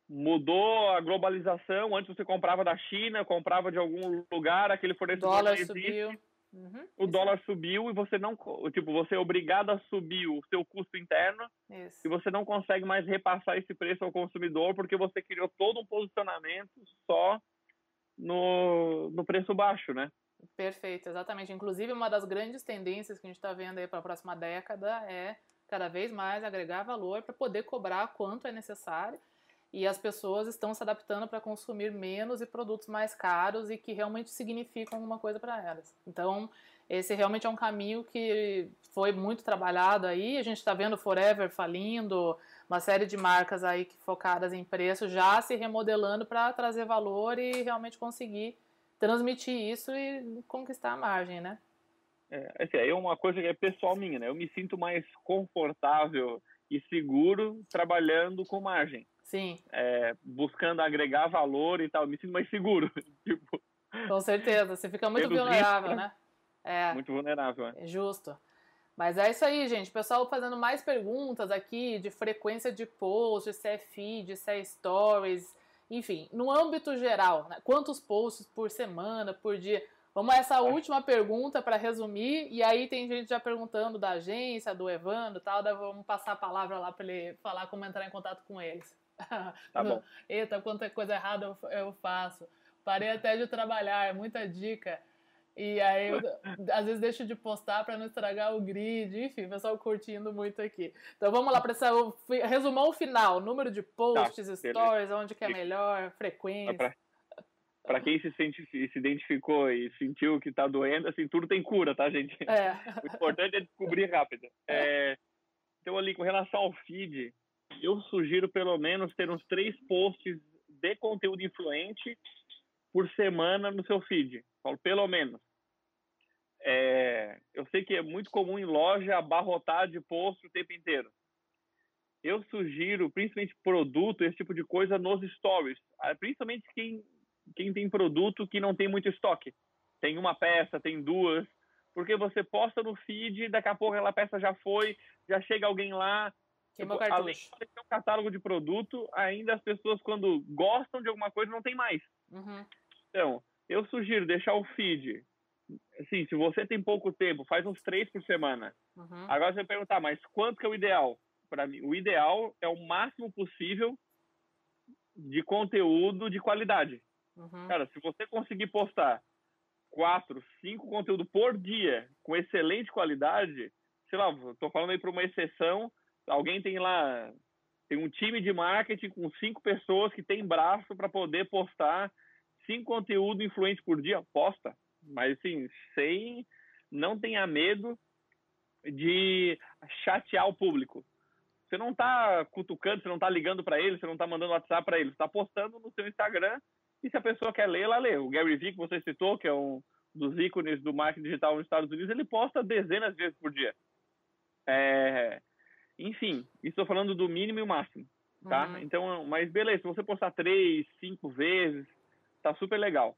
mudou a globalização. Antes você comprava da China, comprava de algum lugar, aquele fornecedor dólar subiu. Uhum, o dólar subiu e você não, tipo, você é obrigado a subir o seu custo interno isso. e você não consegue mais repassar esse preço ao consumidor porque você criou todo um posicionamento só no, no preço baixo, né? Perfeito, exatamente. Inclusive, uma das grandes tendências que a gente está vendo aí para a próxima década é cada vez mais agregar valor para poder cobrar quanto é necessário e as pessoas estão se adaptando para consumir menos e produtos mais caros e que realmente significam alguma coisa para elas. Então, esse realmente é um caminho que foi muito trabalhado aí. A gente está vendo Forever falindo, uma série de marcas aí focadas em preço já se remodelando para trazer valor e realmente conseguir transmitir isso e conquistar a margem, né? É, assim, é uma coisa que é pessoal minha, né? Eu me sinto mais confortável e seguro trabalhando com margem. Sim. É, buscando agregar valor e tal, me sinto mais seguro. tipo, Com certeza, você fica muito vulnerável, risco, né? É. Muito vulnerável, é. é. Justo. Mas é isso aí, gente. Pessoal fazendo mais perguntas aqui de frequência de posts, se é feed, se é stories, enfim, no âmbito geral, né? quantos posts por semana, por dia? Vamos a essa última pergunta para resumir, e aí tem gente já perguntando da agência, do Evandro tal, vamos passar a palavra lá para ele falar como entrar em contato com eles. Tá bom. Eita, quanta coisa errada eu, eu faço. Parei até de trabalhar, é muita dica. E aí, eu, às vezes, deixo de postar para não estragar o grid. Enfim, o pessoal curtindo muito aqui. Então, vamos lá para esse resumão final: número de posts, tá, stories, onde que é melhor, frequência. Para quem se, sente, se identificou e sentiu que está doendo, assim, tudo tem cura, tá, gente? É. O importante é descobrir rápido. É, então, ali, com relação ao feed, eu sugiro pelo menos ter uns três posts de conteúdo influente por semana no seu feed. Falo, pelo menos. É, eu sei que é muito comum em loja abarrotar de post o tempo inteiro. Eu sugiro, principalmente produto, esse tipo de coisa nos stories. Ah, principalmente quem, quem tem produto que não tem muito estoque. Tem uma peça, tem duas. Porque você posta no feed, daqui a pouco aquela peça já foi, já chega alguém lá, Tipo, além de ter um catálogo de produto, ainda as pessoas, quando gostam de alguma coisa, não tem mais. Uhum. Então, eu sugiro deixar o feed. Assim, se você tem pouco tempo, faz uns três por semana. Uhum. Agora você vai perguntar, mas quanto que é o ideal? Para mim, o ideal é o máximo possível de conteúdo de qualidade. Uhum. Cara, se você conseguir postar quatro, cinco conteúdos por dia com excelente qualidade, sei lá, tô falando aí para uma exceção, alguém tem lá tem um time de marketing com cinco pessoas que tem braço para poder postar cinco conteúdos influentes por dia, posta. Mas assim, sem não tenha medo de chatear o público. Você não está cutucando, você não está ligando para ele, você não está mandando WhatsApp para ele, você está postando no seu Instagram e se a pessoa quer ler, ela lê. O Gary Vee, que você citou, que é um dos ícones do marketing digital nos Estados Unidos, ele posta dezenas de vezes por dia. É... Enfim, estou falando do mínimo e o máximo, tá? Uhum. Então, mas beleza, se você postar três, cinco vezes, tá super legal.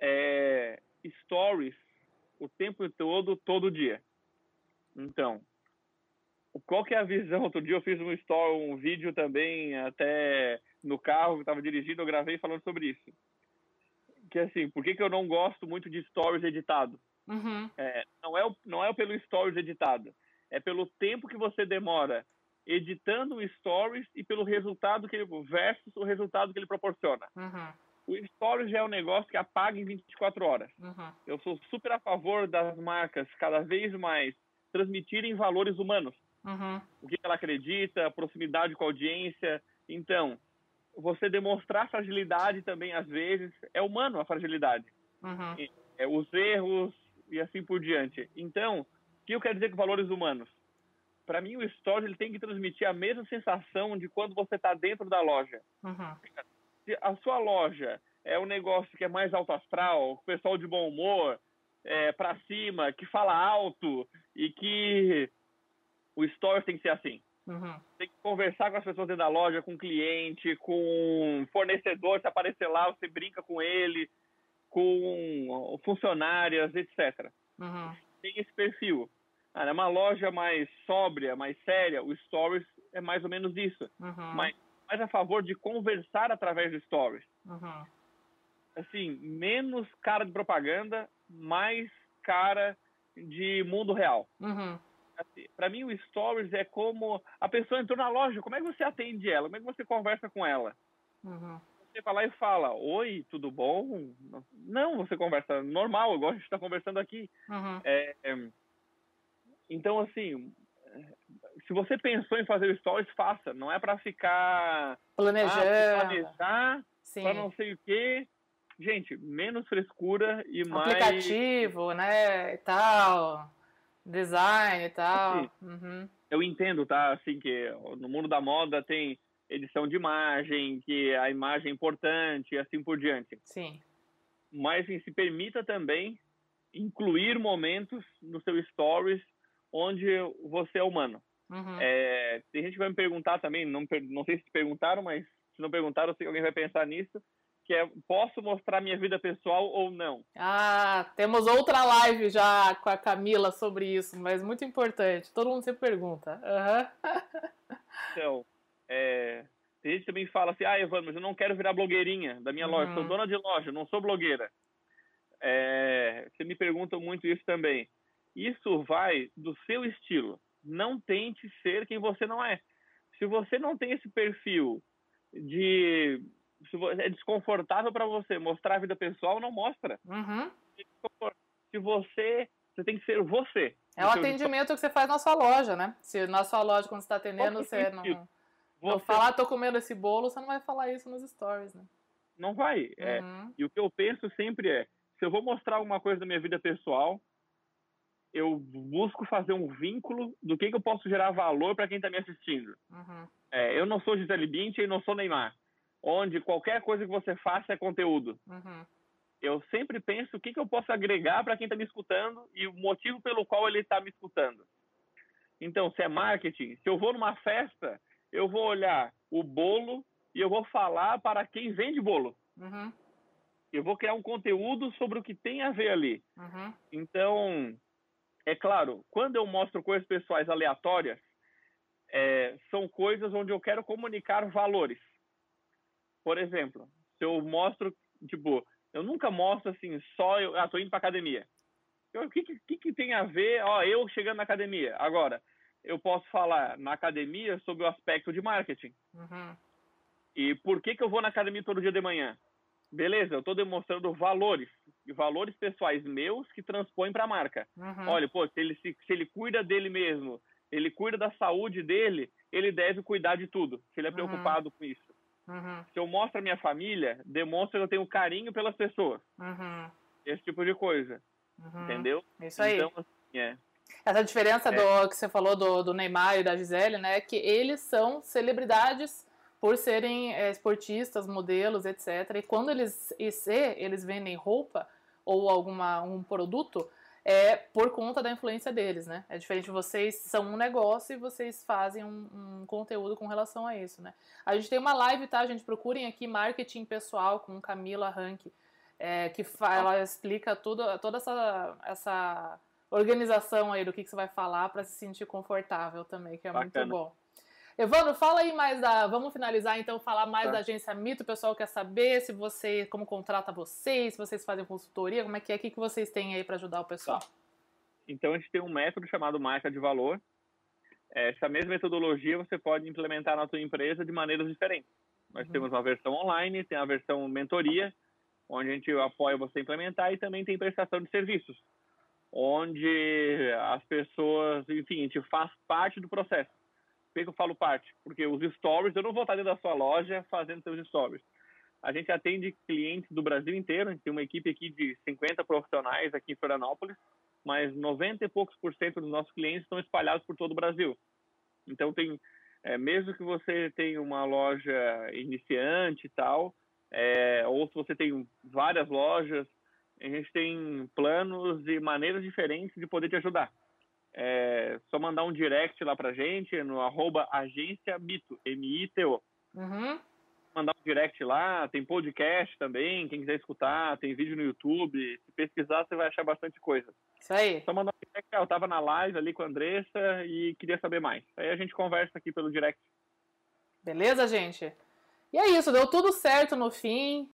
É... Stories o tempo todo, todo dia. Então, qual que é a visão? Outro dia eu fiz um story, um vídeo também, até no carro que estava dirigindo, eu gravei falando sobre isso. Que assim, por que, que eu não gosto muito de stories editado? Uhum. É, não, é, não é pelo stories editado, é pelo tempo que você demora editando o stories e pelo resultado que ele versus o resultado que ele proporciona. Uhum. O stories já é um negócio que apaga em 24 horas. Uhum. Eu sou super a favor das marcas cada vez mais transmitirem valores humanos. Uhum. O que ela acredita, a proximidade com a audiência. Então, você demonstrar fragilidade também, às vezes, é humano a fragilidade. Uhum. É, os erros e assim por diante. Então, o que eu quero dizer com valores humanos? Para mim, o story ele tem que transmitir a mesma sensação de quando você está dentro da loja. Uhum. Se a sua loja é um negócio que é mais alto astral, pessoal de bom humor, é, para cima, que fala alto e que o story tem que ser assim. Uhum. Tem que conversar com as pessoas dentro da loja, com o cliente, com fornecedor, se aparecer lá, você brinca com ele, com funcionárias, etc. Uhum. Tem esse perfil. Ah, é uma loja mais sóbria, mais séria, o Stories é mais ou menos isso. Uhum. Mas mais a favor de conversar através do Stories. Uhum. Assim, menos cara de propaganda, mais cara de mundo real. Uhum assim, para mim o stories é como a pessoa entrou na loja, como é que você atende ela? Como é que você conversa com ela? Uhum. Você vai lá e fala, oi, tudo bom? Não, você conversa normal, igual a gente está conversando aqui. Uhum. É, é, então, assim, se você pensou em fazer stories, faça. Não é para ficar planejando, ah, planejar, para não sei o quê. Gente, menos frescura e Aplicativo, mais aplicativo, né, e tal design e tal. Assim, uhum. Eu entendo, tá? Assim, que no mundo da moda tem edição de imagem, que a imagem é importante e assim por diante. Sim. Mas assim, se permita também incluir momentos no seu stories onde você é humano. Uhum. É, tem gente que vai me perguntar também, não, não sei se perguntaram, mas se não perguntaram, eu sei que alguém vai pensar nisso que é posso mostrar minha vida pessoal ou não. Ah, temos outra live já com a Camila sobre isso, mas muito importante. Todo mundo sempre pergunta. Uhum. então, é, tem gente que também fala assim, ah, Evandro, mas eu não quero virar blogueirinha da minha uhum. loja, sou dona de loja, não sou blogueira. É, você me pergunta muito isso também. Isso vai do seu estilo. Não tente ser quem você não é. Se você não tem esse perfil de é desconfortável para você mostrar a vida pessoal, não mostra. Uhum. Se você, você tem que ser você. É o atendimento que você faz na sua loja, né? Se na sua loja, quando você está atendendo, você não, você não falar, tô comendo esse bolo, você não vai falar isso nos stories, né? Não vai. É. Uhum. E o que eu penso sempre é, se eu vou mostrar alguma coisa da minha vida pessoal, eu busco fazer um vínculo do que, que eu posso gerar valor para quem está me assistindo. Uhum. É, eu não sou Gisele Bündchen e não sou Neymar onde qualquer coisa que você faça é conteúdo. Uhum. Eu sempre penso o que, que eu posso agregar para quem está me escutando e o motivo pelo qual ele está me escutando. Então, se é marketing, se eu vou numa festa, eu vou olhar o bolo e eu vou falar para quem vende bolo. Uhum. Eu vou criar um conteúdo sobre o que tem a ver ali. Uhum. Então, é claro, quando eu mostro coisas pessoais aleatórias, é, são coisas onde eu quero comunicar valores. Por exemplo, se eu mostro, tipo, eu nunca mostro assim, só eu, ah, tô indo pra academia. O que, que, que tem a ver, ó, eu chegando na academia? Agora, eu posso falar na academia sobre o aspecto de marketing. Uhum. E por que, que eu vou na academia todo dia de manhã? beleza, eu estou demonstrando valores, valores pessoais meus que transpõem para a marca. Uhum. Olha, pô, se ele, se, se ele cuida dele mesmo, ele cuida da saúde dele, ele deve cuidar de tudo, se ele é uhum. preocupado com isso. Uhum. Se eu mostro a minha família, demonstra que eu tenho carinho pelas pessoas. Uhum. Esse tipo de coisa. Uhum. Entendeu? Isso aí. Então, assim, é. Essa diferença é. do que você falou do, do Neymar e da Gisele, né? Que eles são celebridades por serem é, esportistas, modelos, etc. E quando eles e se eles vendem roupa ou alguma um produto, é por conta da influência deles, né? É diferente, vocês são um negócio e vocês fazem um, um, conteúdo com relação a isso, né? A gente tem uma live, tá, gente? Procurem aqui marketing pessoal com Camila Rank, é, que ela explica tudo, toda essa, essa organização aí do que, que você vai falar para se sentir confortável também, que é Bacana. muito bom. Evandro, fala aí mais da. Vamos finalizar então, falar mais tá. da agência Mito. O pessoal quer saber se você, como contrata vocês, se vocês fazem consultoria, como é que é, o que, que vocês têm aí para ajudar o pessoal? Tá. Então a gente tem um método chamado marca de valor. Essa mesma metodologia você pode implementar na sua empresa de maneiras diferentes. Nós uhum. temos uma versão online, tem a versão mentoria, onde a gente apoia você a implementar, e também tem prestação de serviços, onde as pessoas, enfim, a gente faz parte do processo que eu falo parte? Porque os stories, eu não vou estar dentro da sua loja fazendo seus stories. A gente atende clientes do Brasil inteiro, a gente tem uma equipe aqui de 50 profissionais aqui em Florianópolis, mas 90 e poucos por cento dos nossos clientes estão espalhados por todo o Brasil. Então, tem, é, mesmo que você tenha uma loja iniciante e tal, é, ou se você tem várias lojas, a gente tem planos e maneiras diferentes de poder te ajudar é só mandar um direct lá pra gente no arroba agência Mito, M-I-T-O. Uhum. Mandar um direct lá, tem podcast também, quem quiser escutar, tem vídeo no YouTube. Se pesquisar, você vai achar bastante coisa. Isso aí. Só mandar um direct, eu tava na live ali com a Andressa e queria saber mais. Aí a gente conversa aqui pelo direct. Beleza, gente? E é isso, deu tudo certo no fim.